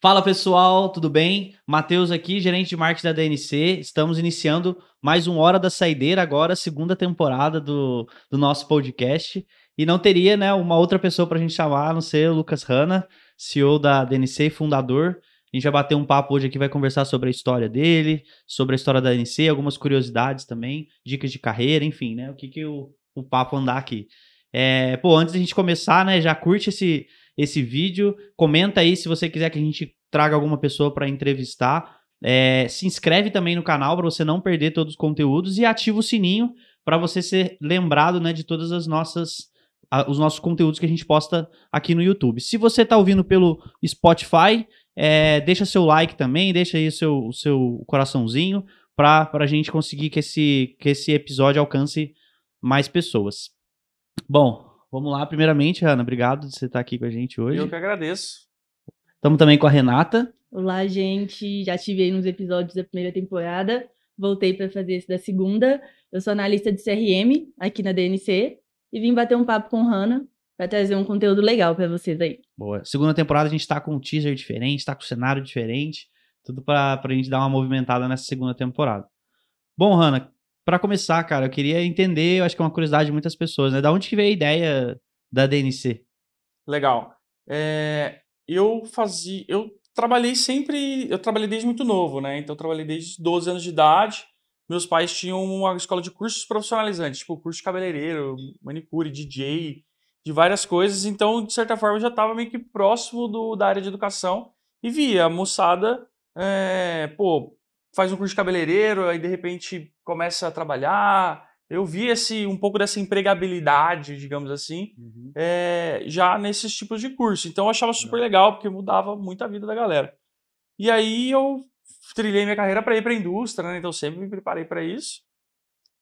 Fala pessoal, tudo bem? Matheus aqui, gerente de marketing da DNC. Estamos iniciando mais um Hora da Saideira, agora, segunda temporada do, do nosso podcast. E não teria né, uma outra pessoa para a gente chamar, a não ser o Lucas Hanna, CEO da DNC e fundador. A gente vai bater um papo hoje aqui, vai conversar sobre a história dele, sobre a história da DNC, algumas curiosidades também, dicas de carreira, enfim, né? O que, que o, o papo andar aqui. É, pô, antes da gente começar, né, já curte esse, esse vídeo. Comenta aí se você quiser que a gente traga alguma pessoa para entrevistar. É, se inscreve também no canal para você não perder todos os conteúdos e ativa o sininho para você ser lembrado né, de todas as nossas os nossos conteúdos que a gente posta aqui no YouTube. Se você está ouvindo pelo Spotify, é, deixa seu like também, deixa aí o seu, seu coraçãozinho para a gente conseguir que esse, que esse episódio alcance mais pessoas. Bom, Vamos lá, primeiramente, Ana, obrigado de você estar aqui com a gente hoje. Eu que agradeço. Estamos também com a Renata. Olá, gente. Já estive aí nos episódios da primeira temporada. Voltei para fazer esse da segunda. Eu sou analista de CRM aqui na DNC e vim bater um papo com Hanna para trazer um conteúdo legal para vocês aí. Boa. Segunda temporada a gente está com um teaser diferente, está com um cenário diferente, tudo para a gente dar uma movimentada nessa segunda temporada. Bom, Hanna, para começar, cara, eu queria entender, eu acho que é uma curiosidade de muitas pessoas, né? Da onde que veio a ideia da DNC? Legal. É, eu fazia, eu trabalhei sempre, eu trabalhei desde muito novo, né? Então eu trabalhei desde 12 anos de idade. Meus pais tinham uma escola de cursos profissionalizantes, tipo curso de cabeleireiro, manicure, DJ, de várias coisas. Então, de certa forma, eu já estava meio que próximo do, da área de educação e via a moçada, é, pô, faz um curso de cabeleireiro, aí de repente começa a trabalhar. Eu vi esse, um pouco dessa empregabilidade, digamos assim, uhum. é, já nesses tipos de curso. Então eu achava super legal, porque mudava muito a vida da galera. E aí eu trilhei minha carreira para ir para a indústria, né? então sempre me preparei para isso.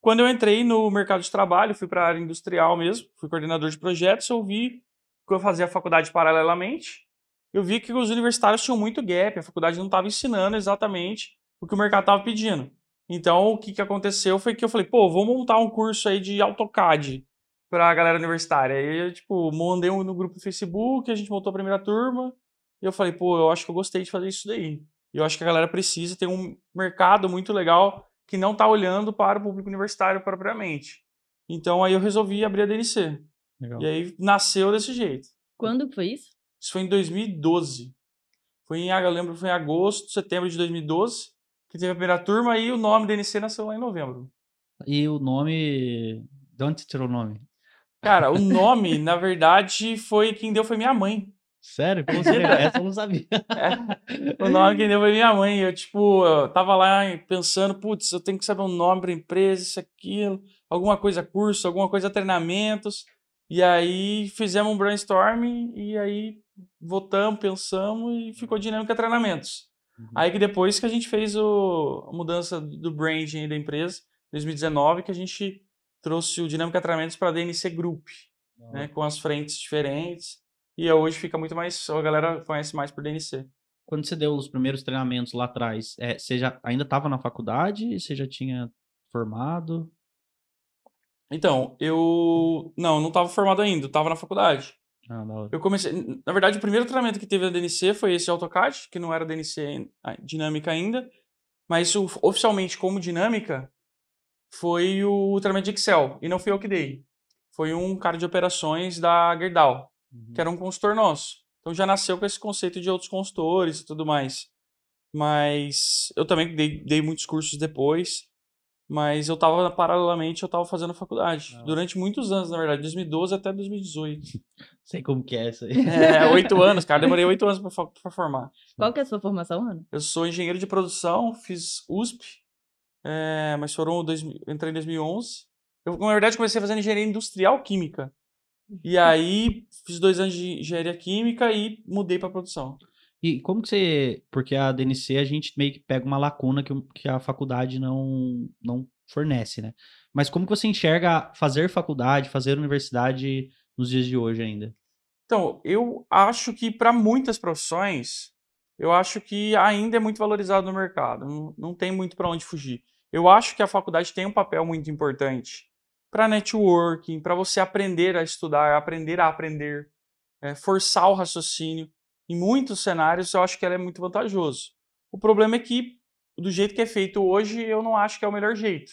Quando eu entrei no mercado de trabalho, fui para a área industrial mesmo, fui coordenador de projetos, eu vi que eu fazia a faculdade paralelamente, eu vi que os universitários tinham muito gap, a faculdade não estava ensinando exatamente o que o mercado estava pedindo. Então, o que, que aconteceu foi que eu falei, pô, vou montar um curso aí de AutoCAD para a galera universitária. Aí eu, tipo, mandei um no grupo do Facebook, a gente montou a primeira turma, e eu falei, pô, eu acho que eu gostei de fazer isso daí. E eu acho que a galera precisa ter um mercado muito legal que não está olhando para o público universitário propriamente. Então, aí eu resolvi abrir a DNC. Legal. E aí nasceu desse jeito. Quando foi isso? Isso foi em 2012. Foi em, eu lembro, foi em agosto, setembro de 2012 que teve a primeira turma e o nome da NC nasceu lá em novembro. E o nome. De onde você tirou o nome? Cara, o nome, na verdade, foi quem deu foi minha mãe. Sério? Como você Essa eu não sabia. É, o nome quem deu foi minha mãe. Eu, tipo, eu tava lá pensando, putz, eu tenho que saber um nome pra empresa, isso, aquilo, alguma coisa curso, alguma coisa treinamentos. E aí fizemos um brainstorming e aí votamos, pensamos e ficou Dinâmica Treinamentos. Uhum. Aí que depois que a gente fez o, a mudança do branding da empresa, 2019, que a gente trouxe o Dinâmica Treinamentos para a DNC Group, uhum. né, com as frentes diferentes. E hoje fica muito mais, a galera conhece mais por DNC. Quando você deu os primeiros treinamentos lá atrás, é, você já ainda estava na faculdade? Você já tinha formado? Então, eu. Não, não estava formado ainda, estava na faculdade. Ah, eu comecei. Na verdade, o primeiro treinamento que teve na DNC foi esse AutoCAD, que não era DNC dinâmica ainda. Mas isso, oficialmente, como dinâmica, foi o treinamento de Excel. E não fui eu que dei. Foi um cara de operações da Gerdau, uhum. que era um consultor nosso. Então já nasceu com esse conceito de outros consultores e tudo mais. Mas eu também dei, dei muitos cursos depois. Mas eu tava, paralelamente, eu tava fazendo faculdade. Ah. Durante muitos anos, na verdade. 2012 até 2018. Sei como que é isso aí. É, oito anos, cara. Demorei oito anos pra, pra, formar. Qual que é a sua formação, Ana? Eu sou engenheiro de produção, fiz USP. É, mas foram... Dois, entrei em 2011. Eu, na verdade, comecei fazendo engenharia industrial química. E aí, fiz dois anos de engenharia química e mudei pra produção. E como que você. Porque a DNC a gente meio que pega uma lacuna que, que a faculdade não, não fornece, né? Mas como que você enxerga fazer faculdade, fazer universidade nos dias de hoje ainda? Então, eu acho que para muitas profissões, eu acho que ainda é muito valorizado no mercado. Não, não tem muito para onde fugir. Eu acho que a faculdade tem um papel muito importante para networking, para você aprender a estudar, aprender a aprender, é, forçar o raciocínio. Em muitos cenários, eu acho que ela é muito vantajoso. O problema é que, do jeito que é feito hoje, eu não acho que é o melhor jeito.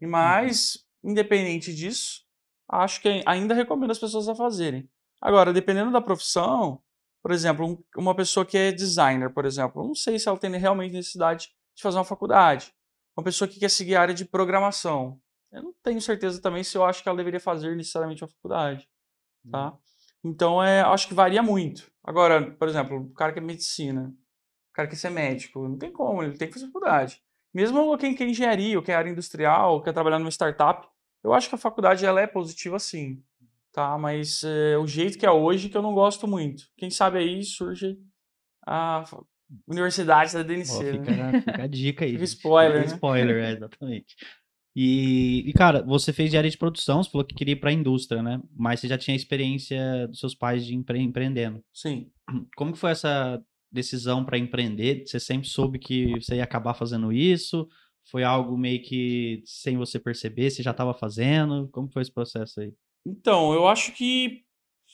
E mais, independente disso, acho que ainda recomendo as pessoas a fazerem. Agora, dependendo da profissão, por exemplo, um, uma pessoa que é designer, por exemplo, não sei se ela tem realmente necessidade de fazer uma faculdade. Uma pessoa que quer seguir a área de programação, eu não tenho certeza também se eu acho que ela deveria fazer necessariamente uma faculdade, tá? Uhum. Então, é, acho que varia muito. Agora, por exemplo, o cara que é medicina, o cara que quer ser médico, não tem como, ele tem que fazer faculdade. Mesmo quem quer engenharia, ou quer área industrial, quer trabalhar numa startup, eu acho que a faculdade ela é positiva sim, tá? Mas é, o jeito que é hoje que eu não gosto muito. Quem sabe aí surge a universidade da DNC. Oh, fica, né? fica, a dica aí. Fica spoiler, né? spoiler, é, exatamente. E, e, cara, você fez de área de produção, você falou que queria ir para a indústria, né? Mas você já tinha experiência dos seus pais de empre empreendendo. Sim. Como que foi essa decisão para empreender? Você sempre soube que você ia acabar fazendo isso? Foi algo meio que sem você perceber, você já estava fazendo? Como foi esse processo aí? Então, eu acho que,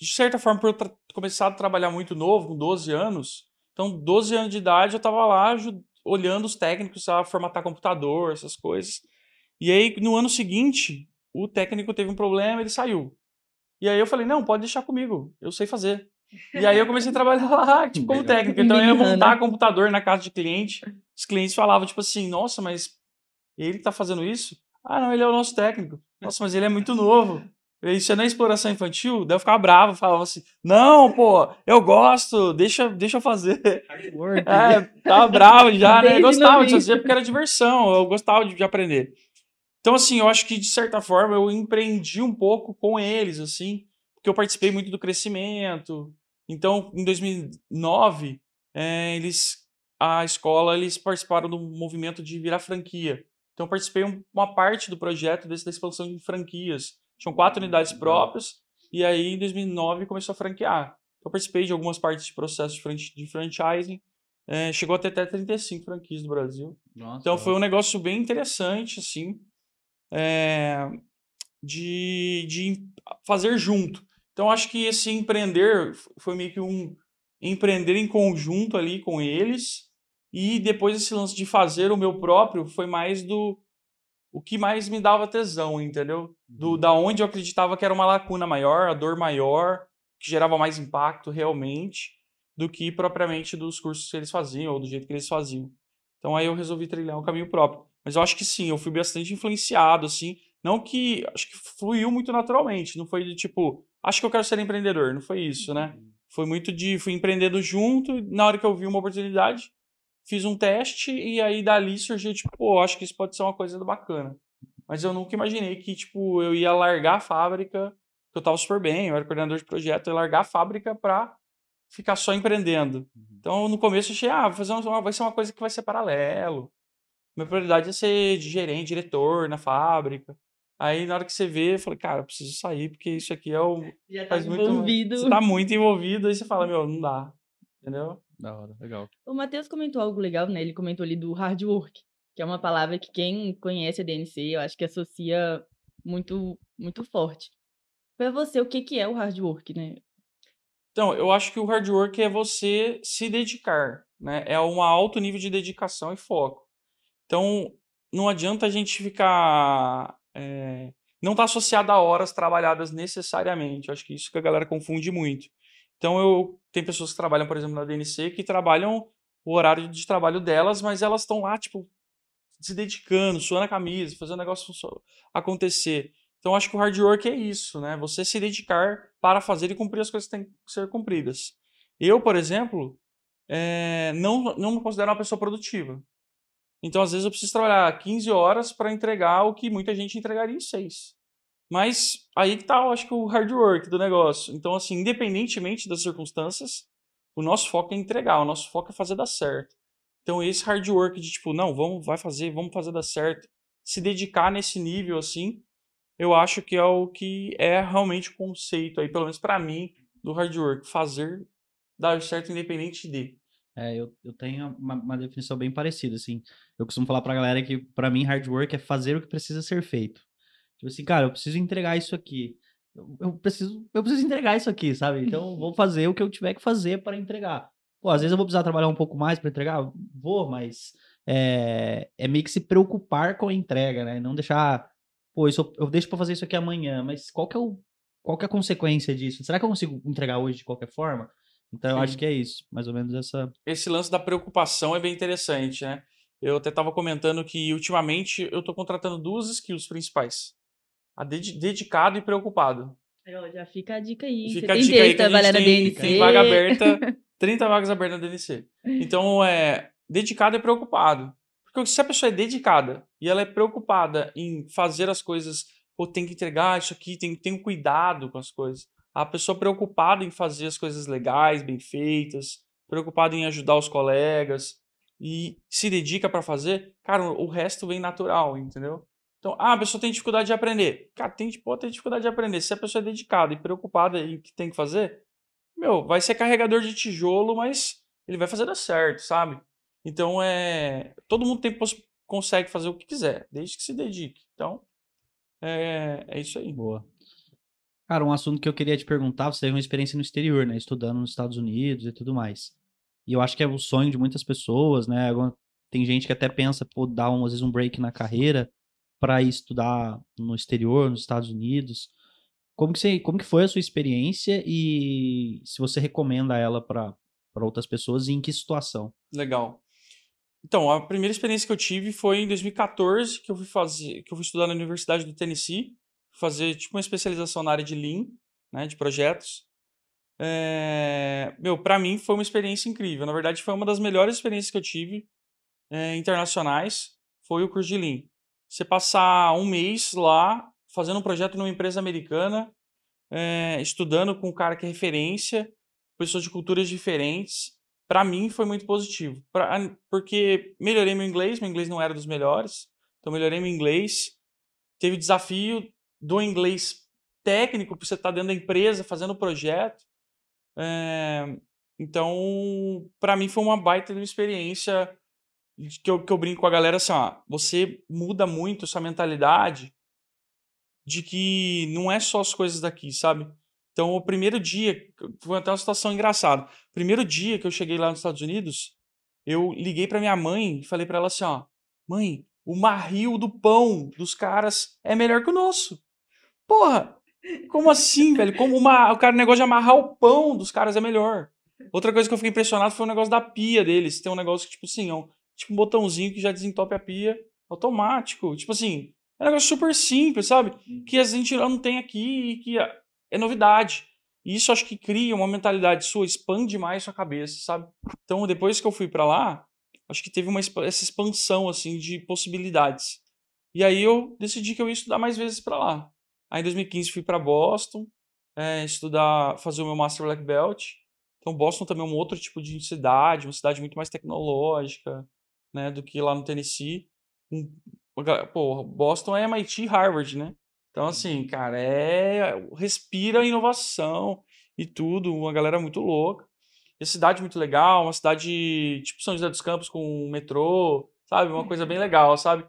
de certa forma, por eu começar a trabalhar muito novo, com 12 anos, então, 12 anos de idade, eu estava lá olhando os técnicos a formatar computador, essas coisas. E aí, no ano seguinte, o técnico teve um problema, ele saiu. E aí eu falei, não, pode deixar comigo, eu sei fazer. E aí eu comecei a trabalhar lá, tipo, como técnico. Então eu ia montar computador na casa de cliente. Os clientes falavam, tipo assim, nossa, mas ele tá fazendo isso? Ah, não, ele é o nosso técnico. Nossa, mas ele é muito novo. Isso é exploração infantil? Daí eu ficava bravo, falava assim, não, pô, eu gosto, deixa, deixa eu fazer. É, tava bravo já, né? Eu gostava de fazer porque era diversão, eu gostava de, de aprender. Então, assim, eu acho que de certa forma eu empreendi um pouco com eles, assim, porque eu participei muito do crescimento. Então, em 2009, é, eles, a escola, eles participaram do movimento de virar franquia. Então, eu participei uma parte do projeto desse, da expansão de franquias. Tinham quatro unidades próprias, e aí em 2009 começou a franquear. Então, eu participei de algumas partes de processo de franchising. É, chegou até, até 35 franquias no Brasil. Nossa, então, foi um negócio bem interessante, assim é, de, de fazer junto. Então, acho que esse empreender foi meio que um empreender em conjunto ali com eles. E depois esse lance de fazer o meu próprio foi mais do o que mais me dava tesão, entendeu? Do uhum. da onde eu acreditava que era uma lacuna maior, a dor maior, que gerava mais impacto realmente, do que propriamente dos cursos que eles faziam ou do jeito que eles faziam. Então aí eu resolvi trilhar um caminho próprio. Mas eu acho que sim, eu fui bastante influenciado, assim. Não que. Acho que fluiu muito naturalmente. Não foi de tipo, acho que eu quero ser empreendedor. Não foi isso, né? Uhum. Foi muito de. Fui empreendendo junto. Na hora que eu vi uma oportunidade, fiz um teste e aí dali surgiu, tipo, pô, acho que isso pode ser uma coisa bacana. Mas eu nunca imaginei que, tipo, eu ia largar a fábrica, que eu tava super bem, eu era coordenador de projeto, eu ia largar a fábrica pra ficar só empreendendo. Uhum. Então, no começo, eu achei, ah, fazer uma, vai ser uma coisa que vai ser paralelo. Minha prioridade é ser de gerente, diretor na fábrica. Aí, na hora que você vê, eu falei, cara, eu preciso sair, porque isso aqui é o. Já tá faz envolvido. Muito, você tá muito envolvido, aí você fala, meu, não dá. Entendeu? Da hora, legal. O Matheus comentou algo legal, né? Ele comentou ali do hard work, que é uma palavra que quem conhece a DNC, eu acho que associa muito, muito forte. Para você, o que, que é o hard work, né? Então, eu acho que o hard work é você se dedicar, né? É um alto nível de dedicação e foco. Então, não adianta a gente ficar. É, não está associado a horas trabalhadas necessariamente. Eu acho que isso que a galera confunde muito. Então, eu tem pessoas que trabalham, por exemplo, na DNC, que trabalham o horário de trabalho delas, mas elas estão lá, tipo, se dedicando, suando a camisa, fazendo o negócio acontecer. Então, acho que o hard work é isso, né? Você se dedicar para fazer e cumprir as coisas que têm que ser cumpridas. Eu, por exemplo, é, não, não me considero uma pessoa produtiva. Então, às vezes, eu preciso trabalhar 15 horas para entregar o que muita gente entregaria em 6. Mas aí que tá, eu acho que o hard work do negócio. Então, assim, independentemente das circunstâncias, o nosso foco é entregar, o nosso foco é fazer dar certo. Então, esse hard work de tipo, não, vamos, vai fazer, vamos fazer dar certo, se dedicar nesse nível assim, eu acho que é o que é realmente o conceito aí, pelo menos para mim, do hard work, fazer dar certo independente de. É, eu, eu tenho uma, uma, definição bem parecida, assim. Eu costumo falar pra galera que, para mim, hard work é fazer o que precisa ser feito. Tipo assim, cara, eu preciso entregar isso aqui. eu, eu preciso, eu preciso entregar isso aqui, sabe? Então vou fazer o que eu tiver que fazer para entregar. Pô, às vezes eu vou precisar trabalhar um pouco mais para entregar, vou, mas é, é meio que se preocupar com a entrega, né? Não deixar, pô, isso, eu deixo para fazer isso aqui amanhã, mas qual que é o qual que é a consequência disso? Será que eu consigo entregar hoje de qualquer forma? Então eu acho que é isso, mais ou menos essa. Esse lance da preocupação é bem interessante, né? Eu até estava comentando que ultimamente eu estou contratando duas skills principais: a ded dedicado e preocupado. já fica a dica aí. Fica a dica aí que a gente tem, tem vaga aberta, 30 vagas abertas na DNC. Então, é dedicado e preocupado. Porque se a pessoa é dedicada e ela é preocupada em fazer as coisas pô, tem que entregar isso aqui, tem, tem um cuidado com as coisas. A pessoa preocupada em fazer as coisas legais, bem feitas, preocupada em ajudar os colegas e se dedica para fazer, cara, o resto vem natural, entendeu? Então, ah, a pessoa tem dificuldade de aprender. Cara, tem, pode ter dificuldade de aprender. Se a pessoa é dedicada e preocupada em que tem que fazer, meu, vai ser carregador de tijolo, mas ele vai fazer dar certo, sabe? Então, é, todo mundo tem, consegue fazer o que quiser, desde que se dedique. Então, é, é isso aí. Boa. Cara, um assunto que eu queria te perguntar, você teve uma experiência no exterior, né? Estudando nos Estados Unidos e tudo mais. E eu acho que é o sonho de muitas pessoas, né? Tem gente que até pensa, pô, dar um, às vezes um break na carreira para ir estudar no exterior, nos Estados Unidos. Como que, você, como que foi a sua experiência e se você recomenda ela para outras pessoas e em que situação? Legal. Então, a primeira experiência que eu tive foi em 2014, que eu fui fazer, que eu fui estudar na Universidade do Tennessee, fazer tipo uma especialização na área de Lean, né, de projetos. É, meu, para mim foi uma experiência incrível. Na verdade, foi uma das melhores experiências que eu tive é, internacionais. Foi o curso de Lean. Você passar um mês lá fazendo um projeto numa empresa americana, é, estudando com um cara que é referência, pessoas de culturas diferentes, para mim foi muito positivo. Pra, porque melhorei meu inglês, meu inglês não era dos melhores, então melhorei meu inglês. Teve desafio do inglês técnico, para você estar tá dentro da empresa fazendo o projeto. É, então, para mim foi uma baita de uma experiência que eu, que eu brinco com a galera assim, ó, você muda muito sua mentalidade de que não é só as coisas daqui, sabe? Então, o primeiro dia, foi até uma situação engraçada. Primeiro dia que eu cheguei lá nos Estados Unidos, eu liguei para minha mãe e falei para ela assim, ó, mãe, o marril do pão dos caras é melhor que o nosso. Porra, como assim, velho? Como uma, o cara, o negócio de amarrar o pão dos caras é melhor. Outra coisa que eu fiquei impressionado foi o negócio da pia deles. Tem um negócio que, tipo assim, é um, tipo um botãozinho que já desentope a pia automático. Tipo assim, é um negócio super simples, sabe? Que a gente não tem aqui e que é novidade. E isso acho que cria uma mentalidade sua, expande mais sua cabeça, sabe? Então, depois que eu fui para lá, acho que teve uma essa expansão assim de possibilidades. E aí eu decidi que eu ia estudar mais vezes para lá. Aí em 2015 fui para Boston, é, estudar, fazer o meu Master Black Belt. Então Boston também é um outro tipo de cidade, uma cidade muito mais tecnológica, né, do que lá no Tennessee. Pô, Boston é MIT e Harvard, né? Então, assim, cara, é. Respira inovação e tudo, uma galera muito louca. E a cidade muito legal, uma cidade tipo São José dos Campos com metrô, sabe? Uma coisa bem legal, sabe?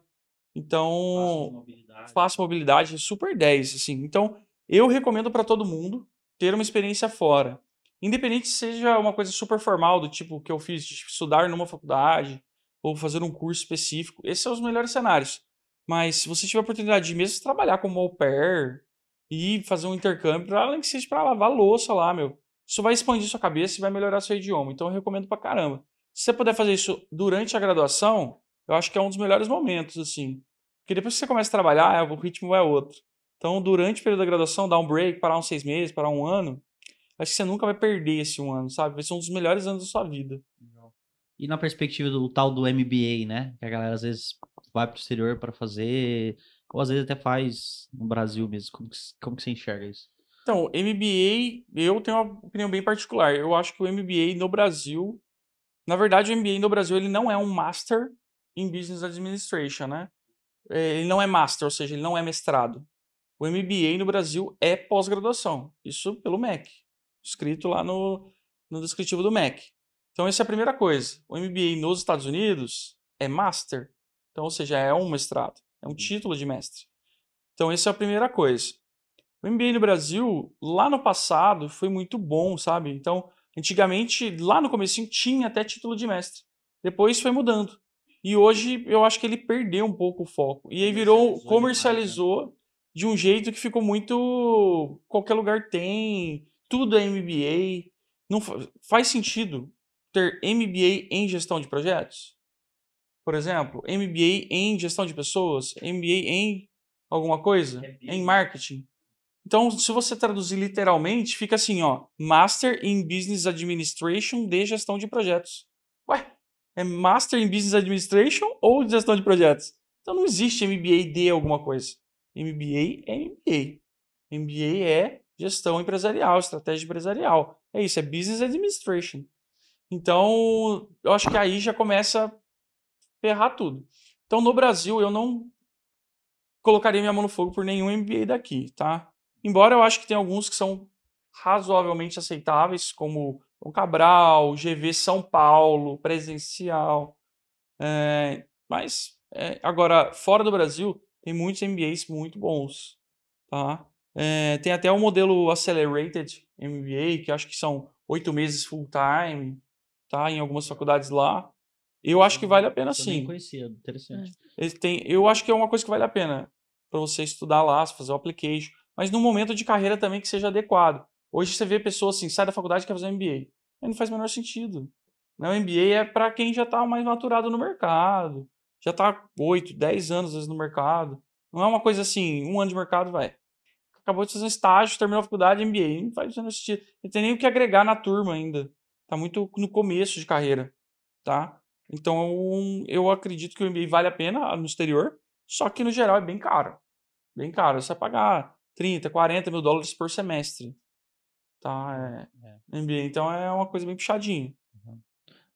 Então. Fácil mobilidade. Fácil mobilidade, super 10, assim. Então, eu recomendo para todo mundo ter uma experiência fora. Independente seja uma coisa super formal, do tipo que eu fiz, de estudar numa faculdade ou fazer um curso específico. Esses são os melhores cenários. Mas se você tiver a oportunidade de mesmo trabalhar como au pair e fazer um intercâmbio, para além que seja para lavar louça lá, meu, isso vai expandir sua cabeça e vai melhorar seu idioma. Então eu recomendo pra caramba. Se você puder fazer isso durante a graduação, eu acho que é um dos melhores momentos, assim. Porque depois que você começa a trabalhar, o ritmo é outro. Então, durante o período da graduação, dar um break, parar uns seis meses, parar um ano, acho que você nunca vai perder esse um ano, sabe? Vai ser um dos melhores anos da sua vida. E na perspectiva do tal do MBA, né? Que a galera às vezes vai para o exterior para fazer, ou às vezes até faz no Brasil mesmo. Como que, como que você enxerga isso? Então, MBA, eu tenho uma opinião bem particular. Eu acho que o MBA no Brasil, na verdade, o MBA no Brasil ele não é um Master em Business Administration, né? É, ele não é Master, ou seja, ele não é mestrado. O MBA no Brasil é pós-graduação. Isso pelo MEC, escrito lá no, no descritivo do MEC. Então, essa é a primeira coisa. O MBA nos Estados Unidos é Master. Então, ou seja, é um mestrado. É um título de mestre. Então, essa é a primeira coisa. O MBA no Brasil, lá no passado, foi muito bom, sabe? Então, antigamente, lá no começo tinha até título de mestre. Depois foi mudando. E hoje eu acho que ele perdeu um pouco o foco. E aí virou, comercializou né? de um jeito que ficou muito. Qualquer lugar tem, tudo é MBA. Não faz sentido ter MBA em gestão de projetos? Por exemplo, MBA em gestão de pessoas, MBA em alguma coisa, em marketing. Então, se você traduzir literalmente, fica assim, ó, Master in Business Administration de gestão de projetos. Ué, é Master in Business Administration ou gestão de projetos? Então não existe MBA de alguma coisa. MBA é MBA. MBA é gestão empresarial, estratégia empresarial. É isso, é Business Administration. Então, eu acho que aí já começa a ferrar tudo. Então, no Brasil, eu não colocaria minha mão no fogo por nenhum MBA daqui, tá? Embora eu acho que tem alguns que são razoavelmente aceitáveis, como o Cabral, GV São Paulo, presencial. É, mas, é, agora, fora do Brasil, tem muitos MBAs muito bons, tá? É, tem até o modelo Accelerated MBA, que acho que são oito meses full time, tá? Em algumas faculdades lá. Eu acho que vale a pena sim. conhecia, interessante. É. Tem, eu acho que é uma coisa que vale a pena para você estudar lá, fazer o application mas num momento de carreira também que seja adequado. Hoje você vê pessoas assim, sai da faculdade e quer fazer um MBA. Aí não faz o menor sentido. Né? O MBA é para quem já está mais maturado no mercado, já está 8, 10 anos vezes, no mercado. Não é uma coisa assim, um ano de mercado, vai. Acabou de fazer um estágio, terminou a faculdade, MBA. Não faz o sentido. Não tem nem o que agregar na turma ainda. Está muito no começo de carreira, tá? Então, eu acredito que o MBA vale a pena no exterior, só que no geral é bem caro. Bem caro. Você vai pagar 30, 40 mil dólares por semestre. Tá? É, é. MBA. Então é uma coisa bem puxadinha. Uhum.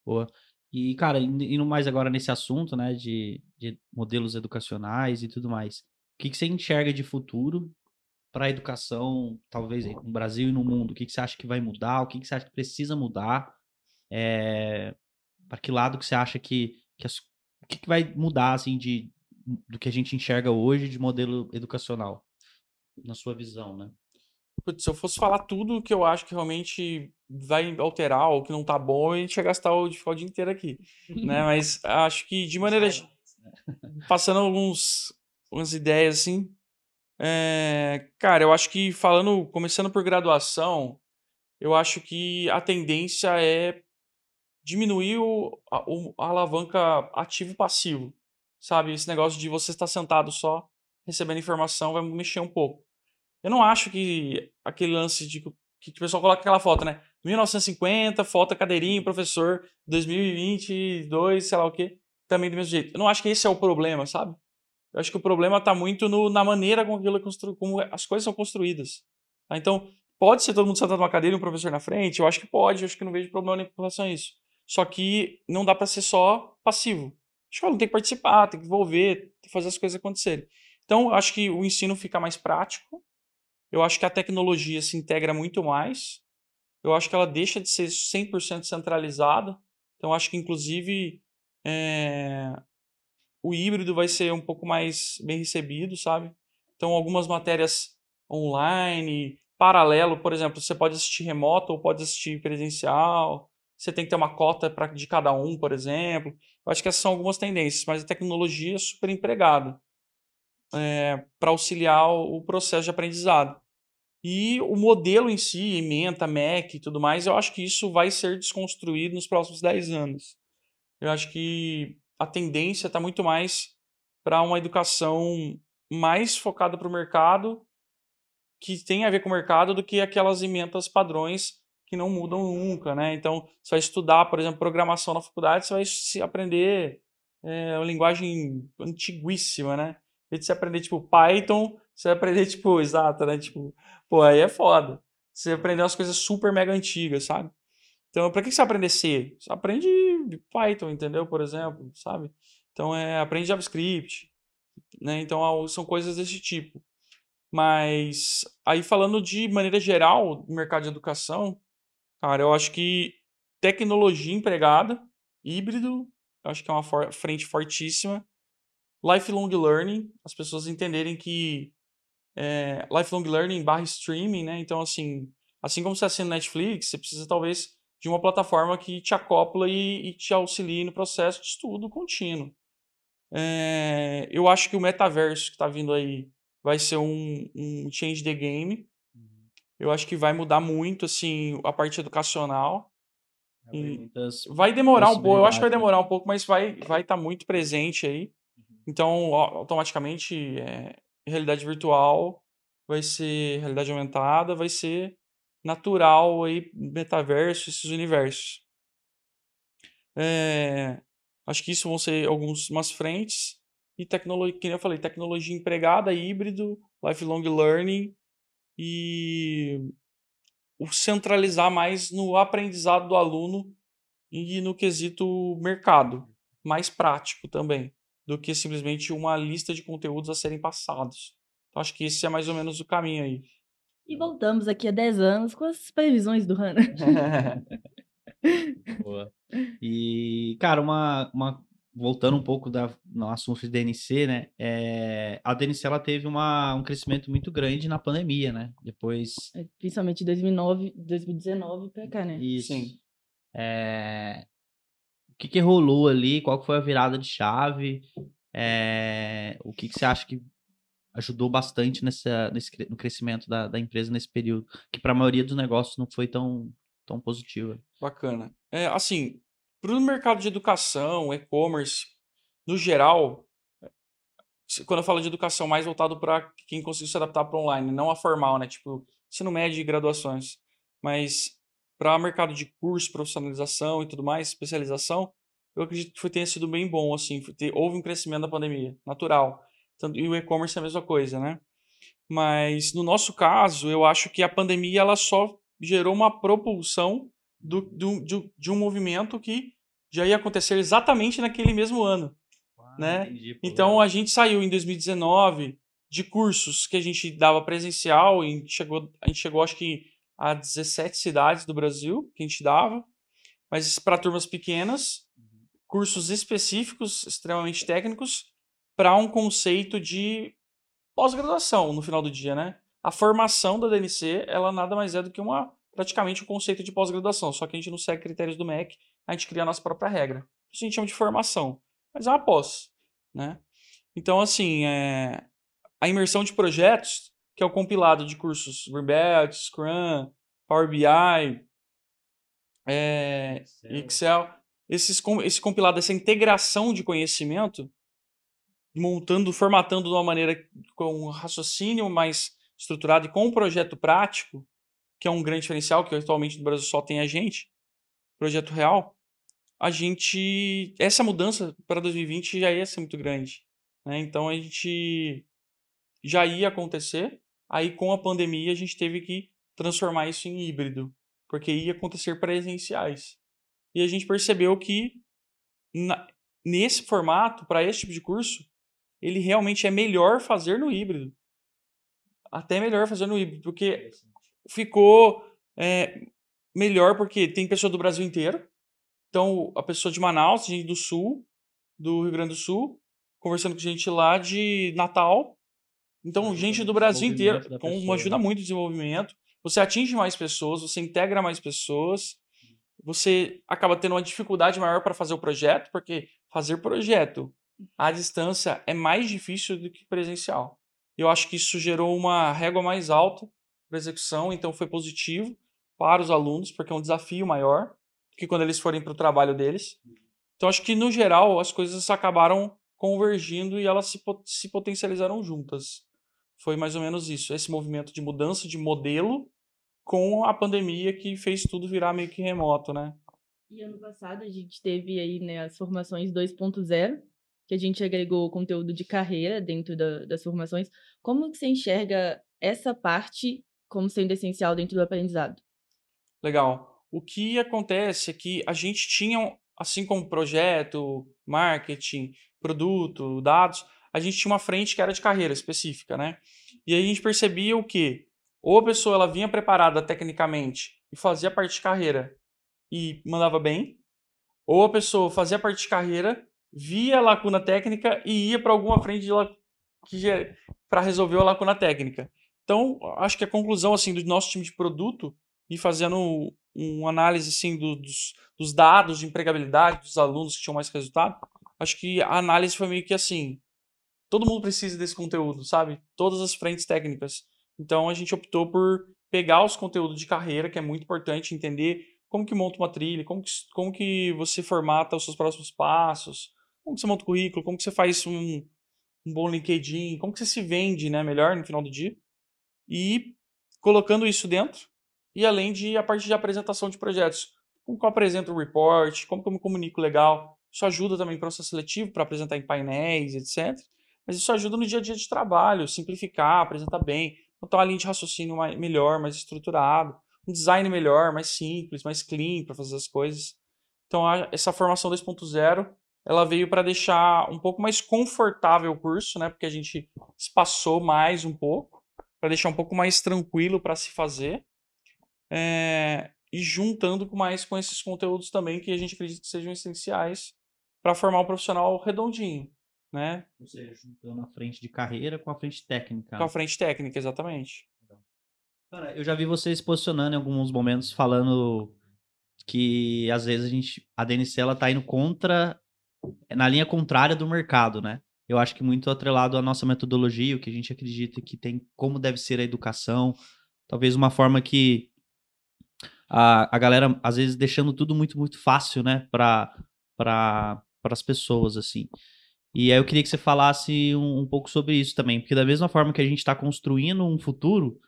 Boa. E, cara, indo mais agora nesse assunto, né, de, de modelos educacionais e tudo mais, o que, que você enxerga de futuro para a educação, talvez no Brasil e no mundo? O que, que você acha que vai mudar? O que, que você acha que precisa mudar? É, para que lado que você acha que, que as, o que, que vai mudar, assim, de, do que a gente enxerga hoje de modelo educacional? na sua visão, né? Putz, se eu fosse falar tudo que eu acho que realmente vai alterar ou que não tá bom, a gente ia gastar o, o dia inteiro aqui, né? Mas acho que de maneira... Passando alguns, algumas ideias, assim... É, cara, eu acho que falando, começando por graduação, eu acho que a tendência é diminuir o, a, o, a alavanca ativo-passivo, sabe? Esse negócio de você estar sentado só recebendo informação vai mexer um pouco. Eu não acho que aquele lance de que o pessoal coloca aquela foto, né? 1950, foto, cadeirinha, professor, 2022, sei lá o quê, também do mesmo jeito. Eu não acho que esse é o problema, sabe? Eu acho que o problema está muito no, na maneira como, aquilo é constru, como as coisas são construídas. Tá? Então, pode ser todo mundo sentado numa cadeira e um professor na frente? Eu acho que pode, eu acho que não vejo problema nenhum com relação a isso. Só que não dá para ser só passivo. A escola tem que participar, tem que envolver, tem que fazer as coisas acontecerem. Então, acho que o ensino fica mais prático, eu acho que a tecnologia se integra muito mais. Eu acho que ela deixa de ser 100% centralizada. Então, acho que, inclusive, é... o híbrido vai ser um pouco mais bem recebido, sabe? Então, algumas matérias online, paralelo, por exemplo, você pode assistir remoto ou pode assistir presencial. Você tem que ter uma cota pra, de cada um, por exemplo. Eu acho que essas são algumas tendências, mas a tecnologia é super empregada é, para auxiliar o processo de aprendizado. E o modelo em si, ementa, MEC e tudo mais, eu acho que isso vai ser desconstruído nos próximos 10 anos. Eu acho que a tendência está muito mais para uma educação mais focada para o mercado, que tem a ver com o mercado, do que aquelas ementas padrões que não mudam nunca, né? Então, você vai estudar, por exemplo, programação na faculdade, você vai aprender é, uma linguagem antiguíssima, né? De você aprender, tipo, Python, você vai aprender, tipo, exato, né? Tipo, pô, aí é foda. Você aprender umas coisas super mega antigas, sabe? Então, pra que você aprender C? Você aprende Python, entendeu? Por exemplo, sabe? Então, é, aprende JavaScript, né? Então, são coisas desse tipo. Mas, aí falando de maneira geral do mercado de educação, cara, eu acho que tecnologia empregada, híbrido, eu acho que é uma frente fortíssima lifelong learning, as pessoas entenderem que é, lifelong learning barra streaming, né? Então, assim, assim como você assina Netflix, você precisa talvez de uma plataforma que te acopla e, e te auxilie no processo de estudo contínuo. É, eu acho que o metaverso que está vindo aí vai ser um, um change the game. Uhum. Eu acho que vai mudar muito assim a parte educacional. Vai demorar um pouco, eu acho que vai né? demorar um pouco, mas vai vai estar tá muito presente aí. Então, automaticamente, é, realidade virtual vai ser realidade aumentada, vai ser natural aí metaverso, esses universos. É, acho que isso vão ser algumas frentes e tecnologia, que eu falei, tecnologia empregada, híbrido, lifelong learning e o centralizar mais no aprendizado do aluno e no quesito mercado, mais prático também, do que simplesmente uma lista de conteúdos a serem passados. Então, acho que esse é mais ou menos o caminho aí. E voltamos aqui a 10 anos com as previsões do Hannah. Boa. E, cara, uma, uma voltando um pouco da, no assunto de DNC, né? É, a DNC ela teve uma, um crescimento muito grande na pandemia, né? Depois. É, principalmente 2009, 2019 para cá, né? Isso. Sim. É, que, que rolou ali? Qual foi a virada de chave? É, o que, que você acha que ajudou bastante nessa, nesse, no crescimento da, da empresa nesse período, que para a maioria dos negócios não foi tão, tão positiva. Bacana. É, assim, para o mercado de educação, e-commerce, no geral, quando eu falo de educação, mais voltado para quem conseguiu se adaptar para online, não a formal, né? Tipo, ensino médio e graduações. Mas para mercado de curso, profissionalização e tudo mais, especialização, eu acredito que foi, tenha sido bem bom, assim. Ter, houve um crescimento da pandemia, natural. E o e-commerce é a mesma coisa, né? Mas no nosso caso, eu acho que a pandemia ela só gerou uma propulsão do, do, de, de um movimento que já ia acontecer exatamente naquele mesmo ano. né? Entendi, então a gente saiu em 2019 de cursos que a gente dava presencial e chegou, a gente chegou acho que a 17 cidades do Brasil que a gente dava, mas para turmas pequenas, uhum. cursos específicos, extremamente técnicos, para um conceito de pós-graduação no final do dia, né? A formação da DNC, ela nada mais é do que uma praticamente um conceito de pós-graduação, só que a gente não segue critérios do MEC, a gente cria a nossa própria regra. Isso a gente chama de formação, mas é uma pós, né? Então, assim, é... a imersão de projetos, que é o compilado de cursos Greenbelt, Scrum, Power BI, é... Excel, Excel esses, esse compilado, essa integração de conhecimento, montando, formatando de uma maneira com um raciocínio mais estruturado e com um projeto prático, que é um grande diferencial, que atualmente no Brasil só tem a gente, projeto real, a gente. Essa mudança para 2020 já ia ser muito grande. Né? Então a gente já ia acontecer. Aí com a pandemia a gente teve que transformar isso em híbrido, porque ia acontecer presenciais. E a gente percebeu que na, nesse formato, para esse tipo de curso, ele realmente é melhor fazer no híbrido. Até melhor fazer no híbrido, porque ficou é, melhor porque tem pessoa do Brasil inteiro. Então, a pessoa de Manaus, gente do Sul, do Rio Grande do Sul, conversando com gente lá de Natal. Então, gente do Brasil inteiro, com ajuda né? muito no desenvolvimento. Você atinge mais pessoas, você integra mais pessoas, você acaba tendo uma dificuldade maior para fazer o projeto, porque fazer projeto à distância é mais difícil do que presencial. Eu acho que isso gerou uma régua mais alta para execução, então foi positivo para os alunos, porque é um desafio maior do que quando eles forem para o trabalho deles. Então acho que no geral as coisas acabaram convergindo e elas se, se potencializaram juntas. Foi mais ou menos isso, esse movimento de mudança de modelo com a pandemia que fez tudo virar meio que remoto, né? E ano passado a gente teve aí né, as formações 2.0, que a gente agregou conteúdo de carreira dentro da, das formações. Como que você enxerga essa parte como sendo essencial dentro do aprendizado? Legal. O que acontece é que a gente tinha, assim como projeto, marketing, produto, dados, a gente tinha uma frente que era de carreira específica, né? E aí a gente percebia o que ou a pessoa ela vinha preparada tecnicamente e fazia parte de carreira e mandava bem, ou a pessoa fazia parte de carreira via a lacuna técnica e ia para alguma frente de para resolver a lacuna técnica. Então, acho que a conclusão assim do nosso time de produto e fazendo uma análise assim do, dos, dos dados de empregabilidade dos alunos que tinham mais resultado, acho que a análise foi meio que assim, todo mundo precisa desse conteúdo, sabe? Todas as frentes técnicas. Então a gente optou por pegar os conteúdos de carreira, que é muito importante entender como que monta uma trilha, como que, como que você formata os seus próximos passos, como que você monta o currículo, como que você faz um, um bom LinkedIn, como que você se vende né, melhor no final do dia. E colocando isso dentro, e além de a parte de apresentação de projetos. Como que eu apresento o report, como que eu me comunico legal. Isso ajuda também o processo seletivo para apresentar em painéis, etc. Mas isso ajuda no dia a dia de trabalho, simplificar, apresentar bem, montar uma linha de raciocínio mais, melhor, mais estruturado, um design melhor, mais simples, mais clean para fazer as coisas. Então, a, essa formação 2.0 ela veio para deixar um pouco mais confortável o curso, né? Porque a gente espaçou mais um pouco, para deixar um pouco mais tranquilo para se fazer. É, e juntando com mais com esses conteúdos também que a gente acredita que sejam essenciais para formar um profissional redondinho, né? Ou seja, juntando a frente de carreira com a frente técnica. Com a frente técnica, exatamente. Cara, eu já vi você se posicionando em alguns momentos falando que às vezes a gente a DNC ela tá indo contra na linha contrária do mercado, né? Eu acho que muito atrelado à nossa metodologia, o que a gente acredita que tem como deve ser a educação, talvez uma forma que a, a galera às vezes deixando tudo muito muito fácil, né, para para as pessoas assim. E aí eu queria que você falasse um, um pouco sobre isso também, porque da mesma forma que a gente está construindo um futuro,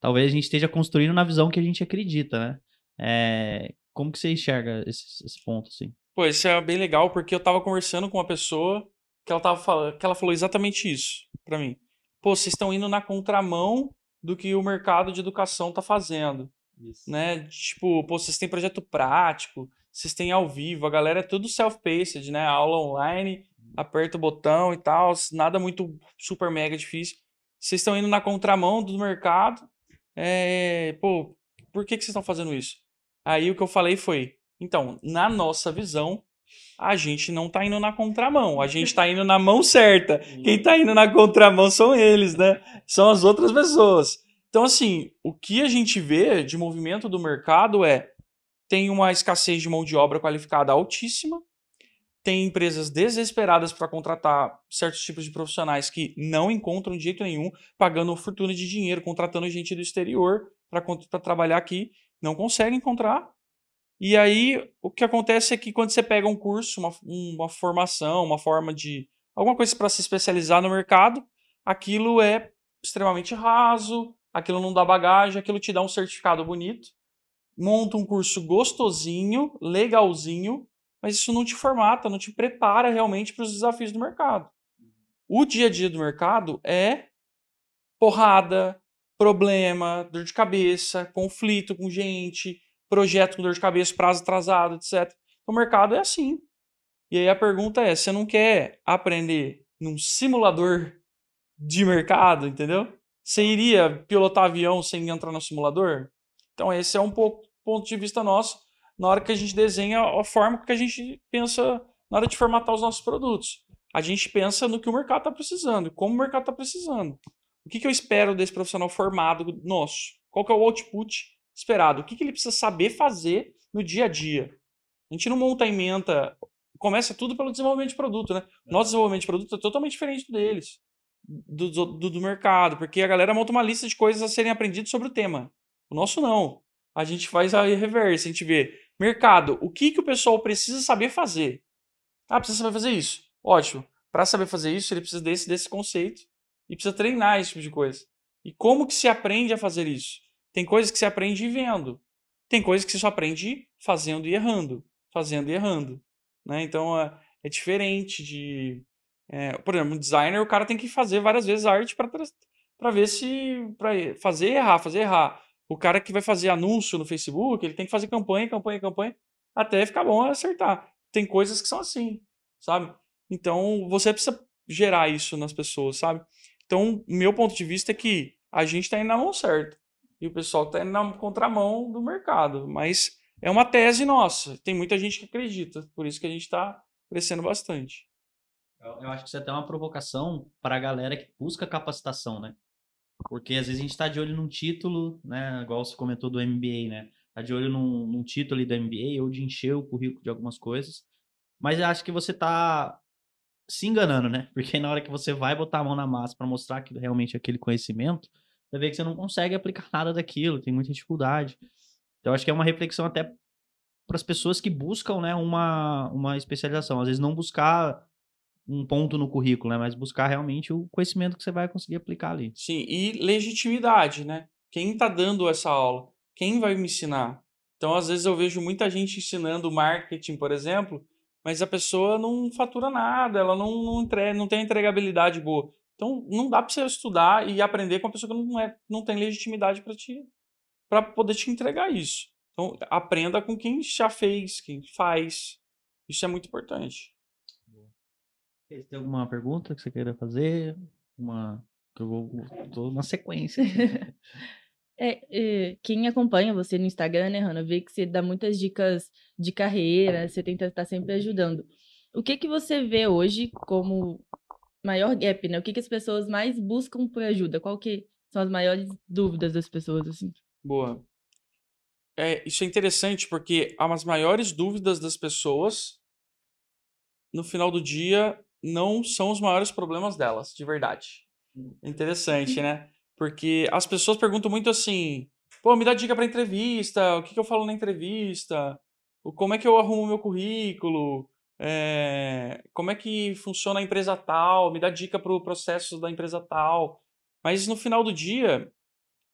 talvez a gente esteja construindo na visão que a gente acredita, né? É, como que você enxerga esse, esse ponto, assim? Pô, isso é bem legal, porque eu tava conversando com uma pessoa que ela, tava falando, que ela falou exatamente isso para mim. Pô, vocês estão indo na contramão do que o mercado de educação tá fazendo. Isso. Né? Tipo, pô, vocês têm projeto prático, vocês têm ao vivo, a galera é tudo self-paced, né? Aula online, aperta o botão e tal, nada muito super mega difícil. Vocês estão indo na contramão do mercado. É, pô, por que, que vocês estão fazendo isso? Aí o que eu falei foi: então, na nossa visão, a gente não tá indo na contramão, a gente tá indo na mão certa. Quem tá indo na contramão são eles, né? São as outras pessoas. Então, assim, o que a gente vê de movimento do mercado é tem uma escassez de mão de obra qualificada altíssima, tem empresas desesperadas para contratar certos tipos de profissionais que não encontram de jeito nenhum, pagando fortuna de dinheiro, contratando gente do exterior para trabalhar aqui, não conseguem encontrar. E aí o que acontece é que quando você pega um curso, uma, uma formação, uma forma de. alguma coisa para se especializar no mercado, aquilo é extremamente raso, aquilo não dá bagagem, aquilo te dá um certificado bonito. Monta um curso gostosinho, legalzinho, mas isso não te formata, não te prepara realmente para os desafios do mercado. O dia a dia do mercado é porrada, problema, dor de cabeça, conflito com gente, projeto com dor de cabeça, prazo atrasado, etc. O mercado é assim. E aí a pergunta é: você não quer aprender num simulador de mercado, entendeu? Você iria pilotar avião sem entrar no simulador? Então, esse é um pouco ponto de vista nosso na hora que a gente desenha a forma que a gente pensa na hora de formatar os nossos produtos. A gente pensa no que o mercado está precisando, como o mercado está precisando. O que, que eu espero desse profissional formado nosso? Qual que é o output esperado? O que, que ele precisa saber fazer no dia a dia? A gente não monta a emenda, começa tudo pelo desenvolvimento de produto, né? Nosso desenvolvimento de produto é totalmente diferente deles, do, do, do mercado, porque a galera monta uma lista de coisas a serem aprendidas sobre o tema. O nosso não. A gente faz a reversa, a gente vê Mercado, o que, que o pessoal precisa saber fazer? Ah, precisa saber fazer isso. Ótimo. Para saber fazer isso, ele precisa desse, desse conceito e precisa treinar esse tipo de coisa. E como que se aprende a fazer isso? Tem coisas que se aprende vendo. Tem coisas que você só aprende fazendo e errando. Fazendo e errando. Né? Então é, é diferente de. É, por exemplo, um designer, o cara tem que fazer várias vezes arte para ver se. para fazer errar, fazer errar. O cara que vai fazer anúncio no Facebook, ele tem que fazer campanha, campanha, campanha, até ficar bom acertar. Tem coisas que são assim, sabe? Então, você precisa gerar isso nas pessoas, sabe? Então, meu ponto de vista é que a gente está indo na mão certa. E o pessoal está indo na contramão do mercado. Mas é uma tese nossa. Tem muita gente que acredita. Por isso que a gente está crescendo bastante. Eu, acho que isso é até uma provocação para a galera que busca capacitação, né? Porque às vezes a gente está de olho num título, né? Igual você comentou do MBA, né? Tá de olho num, num título ali do MBA ou de encher o currículo de algumas coisas. Mas eu acho que você tá se enganando, né? Porque na hora que você vai botar a mão na massa para mostrar que realmente aquele conhecimento, você vê que você não consegue aplicar nada daquilo, tem muita dificuldade. Então acho que é uma reflexão até para as pessoas que buscam, né, uma, uma especialização. Às vezes não buscar um ponto no currículo, né, mas buscar realmente o conhecimento que você vai conseguir aplicar ali. Sim, e legitimidade, né? Quem está dando essa aula? Quem vai me ensinar? Então, às vezes eu vejo muita gente ensinando marketing, por exemplo, mas a pessoa não fatura nada, ela não, não, entre, não tem entregabilidade boa. Então, não dá para você estudar e aprender com uma pessoa que não, é, não tem legitimidade para te para poder te entregar isso. Então, aprenda com quem já fez, quem faz. Isso é muito importante. Tem alguma pergunta que você queira fazer? Uma que eu vou tô na sequência. é, é, quem acompanha você no Instagram, né, Hanna, vê que você dá muitas dicas de carreira, você tenta estar sempre ajudando. O que que você vê hoje como maior gap, né? O que que as pessoas mais buscam por ajuda? Qual que são as maiores dúvidas das pessoas assim? Boa. É, isso é interessante porque as maiores dúvidas das pessoas no final do dia não são os maiores problemas delas, de verdade. Interessante, né? Porque as pessoas perguntam muito assim: pô, me dá dica para entrevista, o que, que, eu falo na entrevista, como é que eu arrumo meu currículo, é, como é que funciona a empresa tal, me dá dica para o processo da empresa tal. Mas no final do dia,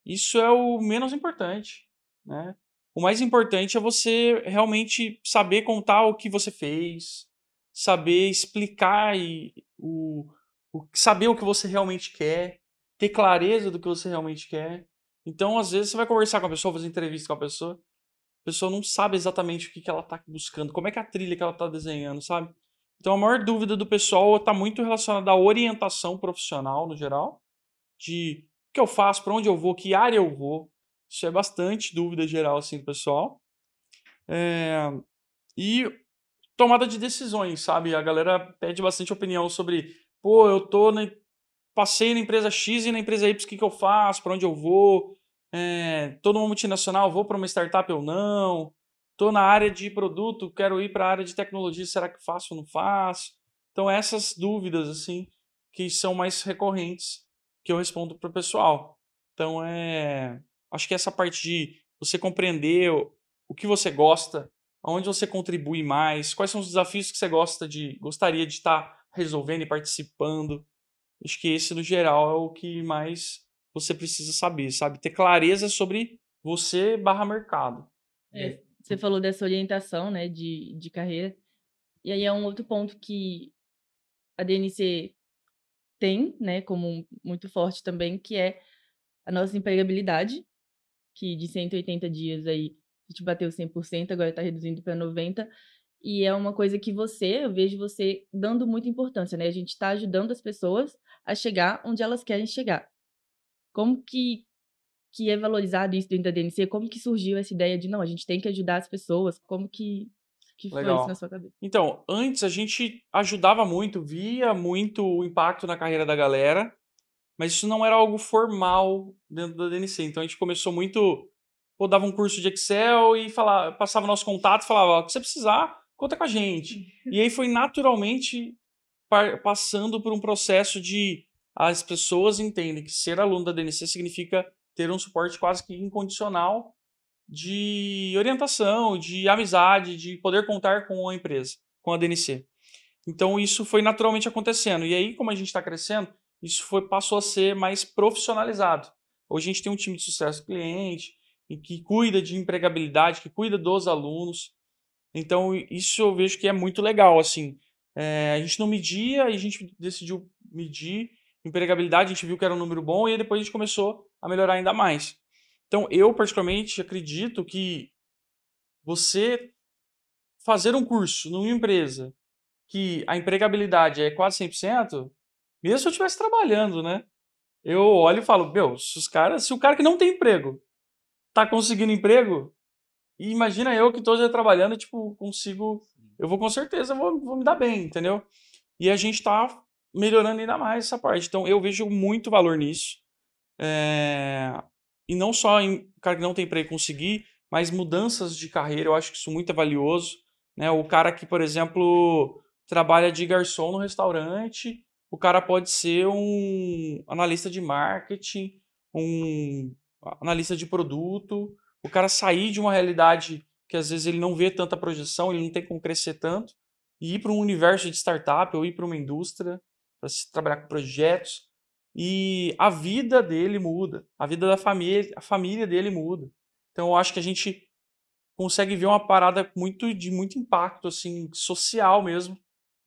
isso é o menos importante, né? O mais importante é você realmente saber contar o que você fez, saber explicar e o, o saber o que você realmente quer, ter clareza do que você realmente quer. Então, às vezes, você vai conversar com a pessoa, fazer entrevista com a pessoa, a pessoa não sabe exatamente o que, que ela está buscando, como é que é a trilha que ela está desenhando, sabe? Então, a maior dúvida do pessoal está muito relacionada à orientação profissional, no geral, de o que eu faço, para onde eu vou, que área eu vou, isso é bastante dúvida geral, assim, do pessoal. É... E tomada de decisões, sabe? A galera pede bastante opinião sobre, pô, eu tô na... passei na empresa X e na empresa Y, o que, que eu faço, para onde eu vou? É... Tô numa multinacional, vou para uma startup ou não? Tô na área de produto, quero ir para a área de tecnologia, será que faço ou não faço? Então, essas dúvidas, assim, que são mais recorrentes que eu respondo para o pessoal. Então, é Acho que essa parte de você compreender o que você gosta, aonde você contribui mais, quais são os desafios que você gosta de gostaria de estar resolvendo e participando. Acho que esse, no geral, é o que mais você precisa saber, sabe? Ter clareza sobre você barra mercado. É, você falou dessa orientação, né, de, de carreira. E aí é um outro ponto que a DNC tem, né, como muito forte também, que é a nossa empregabilidade que de 180 dias aí a gente bateu 100%, agora está reduzindo para 90%. E é uma coisa que você, eu vejo você dando muita importância, né? A gente está ajudando as pessoas a chegar onde elas querem chegar. Como que, que é valorizado isso dentro da DNC? Como que surgiu essa ideia de, não, a gente tem que ajudar as pessoas? Como que, que foi isso na sua cabeça? Então, antes a gente ajudava muito, via muito o impacto na carreira da galera, mas isso não era algo formal dentro da DNC. Então a gente começou muito, pô, dava um curso de Excel e falava, passava nosso contato e falava, o que você precisar, conta com a gente. e aí foi naturalmente passando por um processo de as pessoas entendem que ser aluno da DNC significa ter um suporte quase que incondicional de orientação, de amizade, de poder contar com a empresa, com a DNC. Então isso foi naturalmente acontecendo. E aí, como a gente está crescendo, isso foi, passou a ser mais profissionalizado. Hoje a gente tem um time de sucesso do cliente que cuida de empregabilidade, que cuida dos alunos. Então isso eu vejo que é muito legal. Assim, é, a gente não media, a gente decidiu medir empregabilidade, a gente viu que era um número bom e depois a gente começou a melhorar ainda mais. Então eu particularmente acredito que você fazer um curso numa empresa que a empregabilidade é quase 100%, mesmo se eu estivesse trabalhando, né? Eu olho e falo, meu, se os caras, se o cara que não tem emprego tá conseguindo emprego, imagina eu que estou já trabalhando, tipo, consigo, eu vou com certeza, vou, vou me dar bem, entendeu? E a gente está melhorando ainda mais essa parte. Então, eu vejo muito valor nisso. É... E não só em cara que não tem para conseguir, mas mudanças de carreira, eu acho que isso é muito valioso. Né? O cara que, por exemplo, trabalha de garçom no restaurante, o cara pode ser um analista de marketing, um analista de produto, o cara sair de uma realidade que às vezes ele não vê tanta projeção, ele não tem como crescer tanto, e ir para um universo de startup ou ir para uma indústria para trabalhar com projetos e a vida dele muda, a vida da família, a família dele muda. Então eu acho que a gente consegue ver uma parada muito de muito impacto assim social mesmo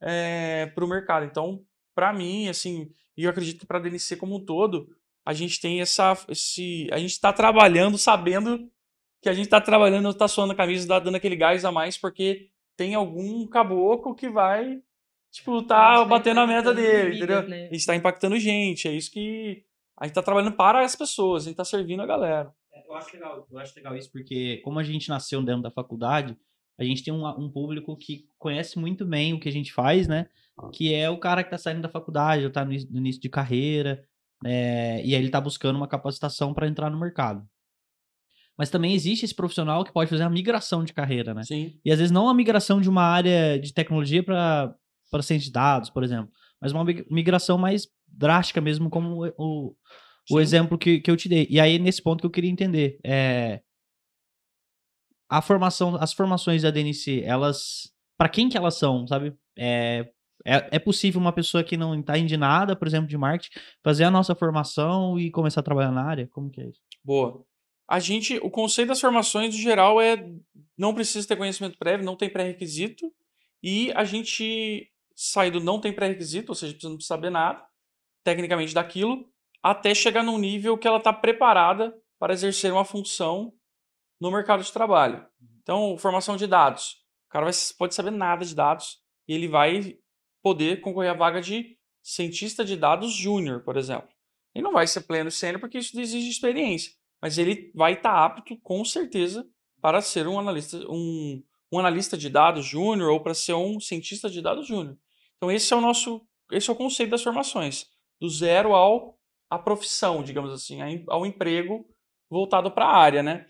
é, eh, para o mercado. Então, para mim, assim, e eu acredito que para a DNC como um todo, a gente tem essa, esse, a gente está trabalhando sabendo que a gente está trabalhando, está suando a camisa, tá dando aquele gás a mais porque tem algum caboclo que vai tipo, tá, tá batendo a meta dele, vidas, entendeu? Né? A gente tá impactando gente, é isso que a gente tá trabalhando para as pessoas, a gente tá servindo a galera. É, eu acho legal, eu acho legal isso, porque como a gente nasceu dentro da faculdade, a gente tem um, um público que conhece muito bem o que a gente faz, né? Que é o cara que tá saindo da faculdade, ou tá no, no início de carreira, é, e aí ele tá buscando uma capacitação para entrar no mercado. Mas também existe esse profissional que pode fazer a migração de carreira, né? Sim. E às vezes não a migração de uma área de tecnologia para para ciência de dados, por exemplo, mas uma migração mais drástica mesmo, como o, o exemplo que, que eu te dei. E aí, nesse ponto que eu queria entender, é, a formação, as formações da DNC, elas, para quem que elas são, sabe? É, é, é possível uma pessoa que não entende nada, por exemplo, de marketing, fazer a nossa formação e começar a trabalhar na área? Como que é isso? Boa. A gente, o conceito das formações, no geral, é não precisa ter conhecimento prévio, não tem pré-requisito, e a gente saído não tem pré-requisito, ou seja, você não precisa saber nada, tecnicamente, daquilo, até chegar num nível que ela está preparada para exercer uma função no mercado de trabalho. Então, formação de dados. O cara vai, pode saber nada de dados e ele vai poder concorrer à vaga de cientista de dados júnior, por exemplo. Ele não vai ser pleno sênior porque isso exige experiência, mas ele vai estar tá apto, com certeza, para ser um analista, um, um analista de dados júnior ou para ser um cientista de dados júnior. Então esse é o nosso, esse é o conceito das formações, do zero ao a profissão, digamos assim, ao emprego voltado para a área, né?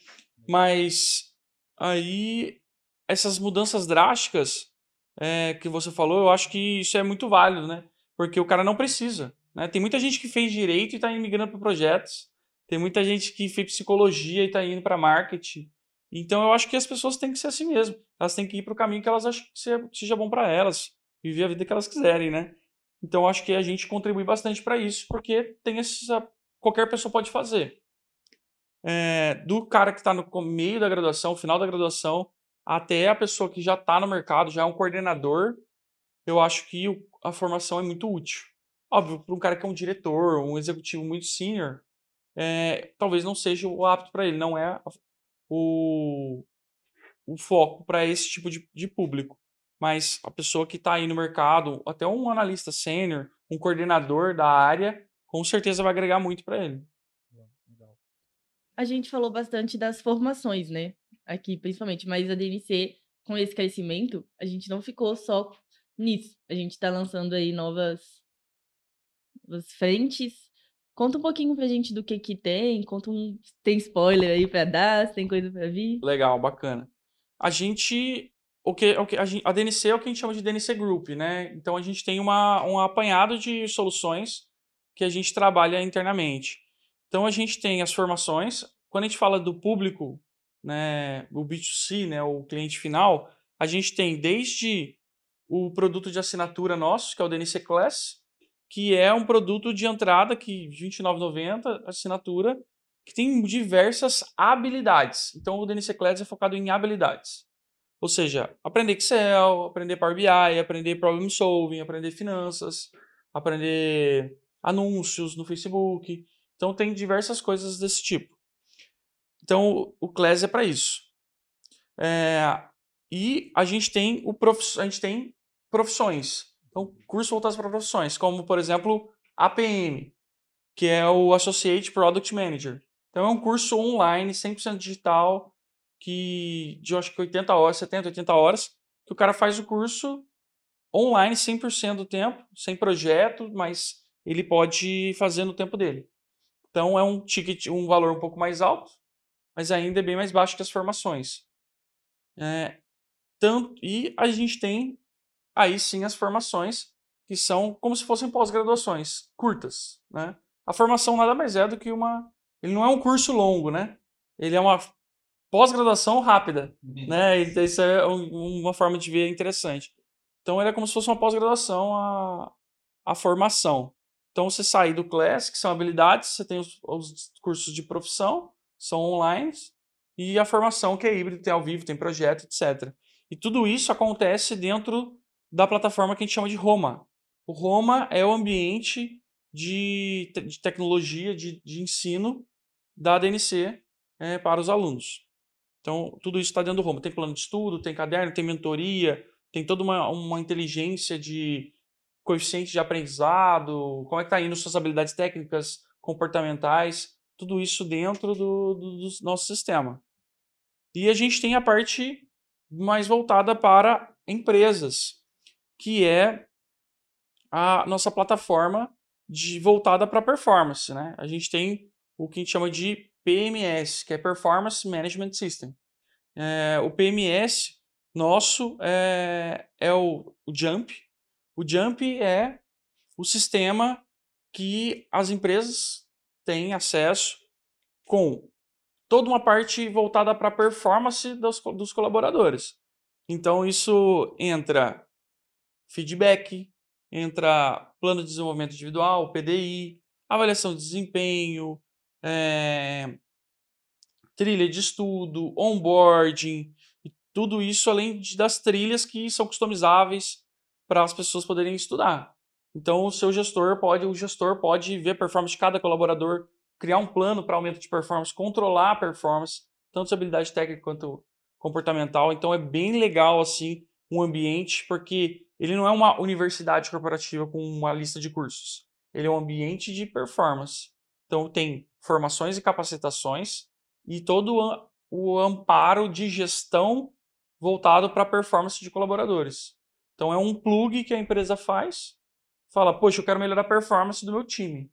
Mas aí essas mudanças drásticas é, que você falou, eu acho que isso é muito válido, né? Porque o cara não precisa. Né? Tem muita gente que fez direito e está migrando para projetos. Tem muita gente que fez psicologia e está indo para marketing. Então eu acho que as pessoas têm que ser assim mesmo. Elas têm que ir para o caminho que elas acham que seja bom para elas viver a vida que elas quiserem, né? Então acho que a gente contribui bastante para isso, porque tem essa qualquer pessoa pode fazer. É, do cara que está no meio da graduação, final da graduação, até a pessoa que já está no mercado, já é um coordenador, eu acho que a formação é muito útil. Óbvio, para um cara que é um diretor, um executivo muito senior, é, talvez não seja o apto para ele, não é o, o foco para esse tipo de, de público mas a pessoa que está aí no mercado, até um analista sênior, um coordenador da área, com certeza vai agregar muito para ele. A gente falou bastante das formações, né? Aqui, principalmente, mas a DNC, com esse crescimento, a gente não ficou só nisso. A gente está lançando aí novas, novas frentes. Conta um pouquinho pra gente do que que tem, conta um... Tem spoiler aí pra dar, tem coisa pra vir? Legal, bacana. A gente o que, o que a, a, DNC é o que a gente chama de DNC Group, né? Então a gente tem uma, um apanhado de soluções que a gente trabalha internamente. Então a gente tem as formações. Quando a gente fala do público, né, o B2C, né, o cliente final, a gente tem desde o produto de assinatura nosso, que é o DNC Class, que é um produto de entrada que R$ 29,90 assinatura, que tem diversas habilidades. Então o DNC Class é focado em habilidades. Ou seja, aprender Excel, aprender Power BI, aprender Problem Solving, aprender finanças, aprender anúncios no Facebook. Então tem diversas coisas desse tipo. Então o Class é para isso. É, e a gente tem o prof, a gente tem profissões. Então curso voltados para profissões, como por exemplo APM, que é o Associate Product Manager. Então é um curso online, 100% digital, que de acho que 80 horas, 70, 80 horas, que o cara faz o curso online 100% do tempo, sem projeto, mas ele pode fazer no tempo dele. Então é um ticket, um valor um pouco mais alto, mas ainda é bem mais baixo que as formações. É, tanto, e a gente tem aí sim as formações que são como se fossem pós-graduações curtas, né? A formação nada mais é do que uma, ele não é um curso longo, né? Ele é uma pós-graduação rápida, uhum. né? Isso é uma forma de ver interessante. Então ele é como se fosse uma pós-graduação a, a formação. Então você sai do Class, que são habilidades, você tem os, os cursos de profissão, são online, e a formação que é híbrido, tem ao vivo, tem projeto, etc. E tudo isso acontece dentro da plataforma que a gente chama de Roma. O Roma é o ambiente de, de tecnologia, de, de, ensino da DNC é, para os alunos. Então, tudo isso está dentro do Roma. Tem plano de estudo, tem caderno, tem mentoria, tem toda uma, uma inteligência de coeficiente de aprendizado, como é que está indo suas habilidades técnicas, comportamentais, tudo isso dentro do, do, do nosso sistema. E a gente tem a parte mais voltada para empresas, que é a nossa plataforma de, voltada para performance. Né? A gente tem o que a gente chama de PMS, que é Performance Management System. É, o PMS nosso é, é o, o Jump. O Jump é o sistema que as empresas têm acesso com toda uma parte voltada para a performance dos, dos colaboradores. Então, isso entra feedback, entra plano de desenvolvimento individual, PDI, avaliação de desempenho, é, trilha de estudo, onboarding, e tudo isso além de, das trilhas que são customizáveis para as pessoas poderem estudar. Então, o seu gestor pode, o gestor pode ver a performance de cada colaborador, criar um plano para aumento de performance, controlar a performance, tanto sua habilidade técnica quanto comportamental. Então é bem legal assim um ambiente, porque ele não é uma universidade corporativa com uma lista de cursos. Ele é um ambiente de performance. Então tem formações e capacitações e todo o amparo de gestão voltado para a performance de colaboradores. Então é um plug que a empresa faz, fala, poxa, eu quero melhorar a performance do meu time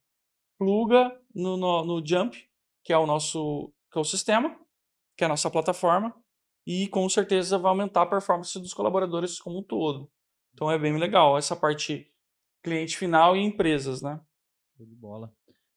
pluga no, no, no Jump, que é o nosso que é o sistema, que é a nossa plataforma, e com certeza vai aumentar a performance dos colaboradores como um todo. Então é bem legal essa parte cliente final e empresas, né? Show de bola.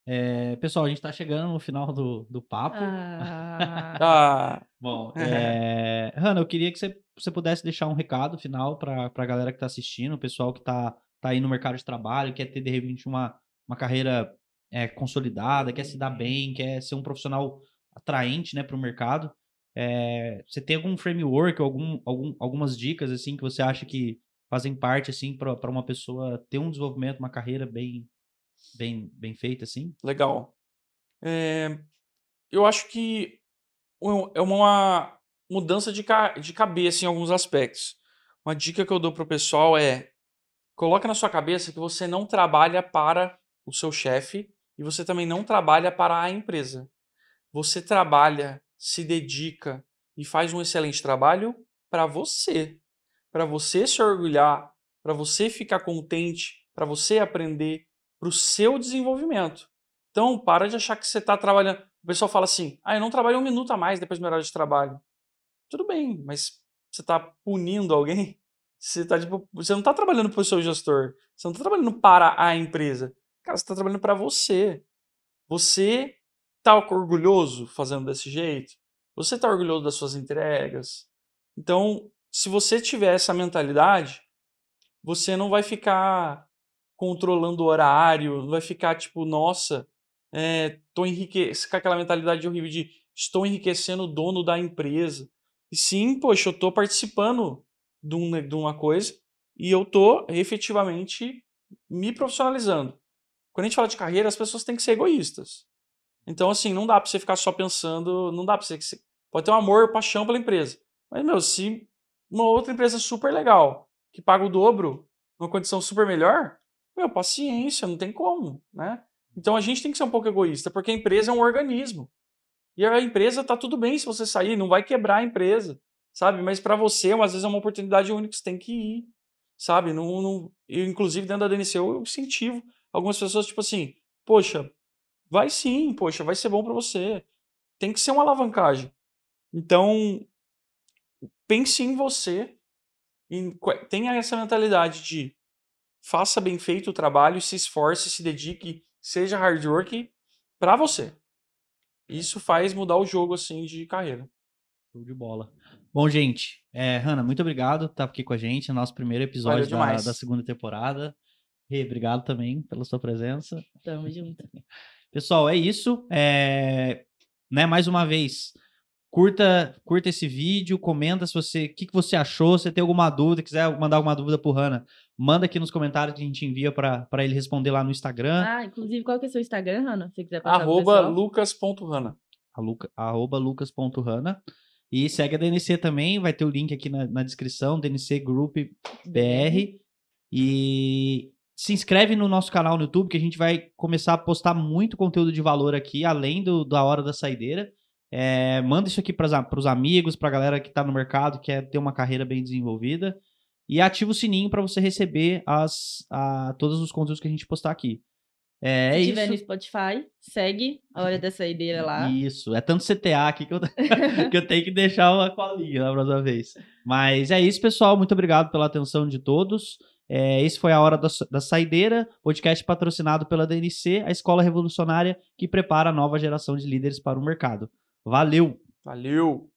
É, pessoal, a gente está chegando no final do, do papo. Ah. ah. Bom, é, Hanna, eu queria que você, você pudesse deixar um recado final para a galera que está assistindo, o pessoal que está tá aí no mercado de trabalho, quer ter de repente uma, uma carreira é, consolidada, quer se dar bem, quer ser um profissional atraente né, para o mercado. É, você tem algum framework, algum, algum, algumas dicas assim que você acha que fazem parte assim para uma pessoa ter um desenvolvimento, uma carreira bem bem bem feita assim? Legal. É, eu acho que é uma mudança de, de cabeça em alguns aspectos. Uma dica que eu dou para o pessoal é coloque na sua cabeça que você não trabalha para o seu chefe e você também não trabalha para a empresa. Você trabalha, se dedica e faz um excelente trabalho para você, para você se orgulhar, para você ficar contente, para você aprender, para o seu desenvolvimento. Então, para de achar que você está trabalhando. O pessoal fala assim: ah, eu não trabalho um minuto a mais depois do meu horário de trabalho. Tudo bem, mas você está punindo alguém? Você, tá, tipo, você não está trabalhando para o seu gestor, você não está trabalhando para a empresa. Cara, você está trabalhando para você. Você está orgulhoso fazendo desse jeito? Você está orgulhoso das suas entregas? Então, se você tiver essa mentalidade, você não vai ficar controlando o horário, não vai ficar tipo, nossa, é, tô enriquecendo, com aquela mentalidade horrível de estou enriquecendo o dono da empresa. E sim, poxa, eu estou participando de, um, de uma coisa e eu estou efetivamente me profissionalizando. Quando a gente fala de carreira, as pessoas têm que ser egoístas. Então, assim, não dá para você ficar só pensando, não dá para você. Pode ter um amor, paixão pela empresa. Mas, meu, se uma outra empresa super legal, que paga o dobro, numa condição super melhor, meu, paciência, não tem como, né? Então a gente tem que ser um pouco egoísta, porque a empresa é um organismo. E a empresa tá tudo bem se você sair, não vai quebrar a empresa, sabe? Mas para você, às vezes é uma oportunidade única, você tem que ir. sabe? Não, não, eu, inclusive, dentro da DNC, eu incentivo algumas pessoas, tipo assim, poxa, vai sim, poxa, vai ser bom para você. Tem que ser uma alavancagem. Então, pense em você, e tenha essa mentalidade de faça bem feito o trabalho, se esforce, se dedique, seja hard work para você. Isso faz mudar o jogo assim de carreira. Show de bola. Bom, gente, é, Hanna, muito obrigado por estar aqui com a gente, no nosso primeiro episódio da, da, segunda temporada. E obrigado também pela sua presença. Tamo junto. Pessoal, é isso. É, né, mais uma vez, curta, curta esse vídeo, comenta se você, o que, que você achou, se tem alguma dúvida, quiser mandar alguma dúvida pro Hanna, manda aqui nos comentários que a gente envia para ele responder lá no Instagram. Ah, inclusive, qual que é o seu Instagram, Hanna? Se quiser passar Arroba lucas.hanna. Arroba lucas.hanna. E segue a DNC também, vai ter o link aqui na, na descrição, DNC Group BR. E se inscreve no nosso canal no YouTube, que a gente vai começar a postar muito conteúdo de valor aqui, além do, da hora da saideira. É, manda isso aqui para os amigos, para a galera que está no mercado, quer ter uma carreira bem desenvolvida. E ativa o sininho para você receber as, a, todos os conteúdos que a gente postar aqui. É, Se é tiver isso. no Spotify, segue a Hora da Saideira lá. Isso, é tanto CTA aqui que eu, que eu tenho que deixar uma colinha na próxima vez. Mas é isso, pessoal. Muito obrigado pela atenção de todos. É, esse foi a Hora da, da Saideira, podcast patrocinado pela DNC, a escola revolucionária que prepara a nova geração de líderes para o mercado. Valeu! Valeu!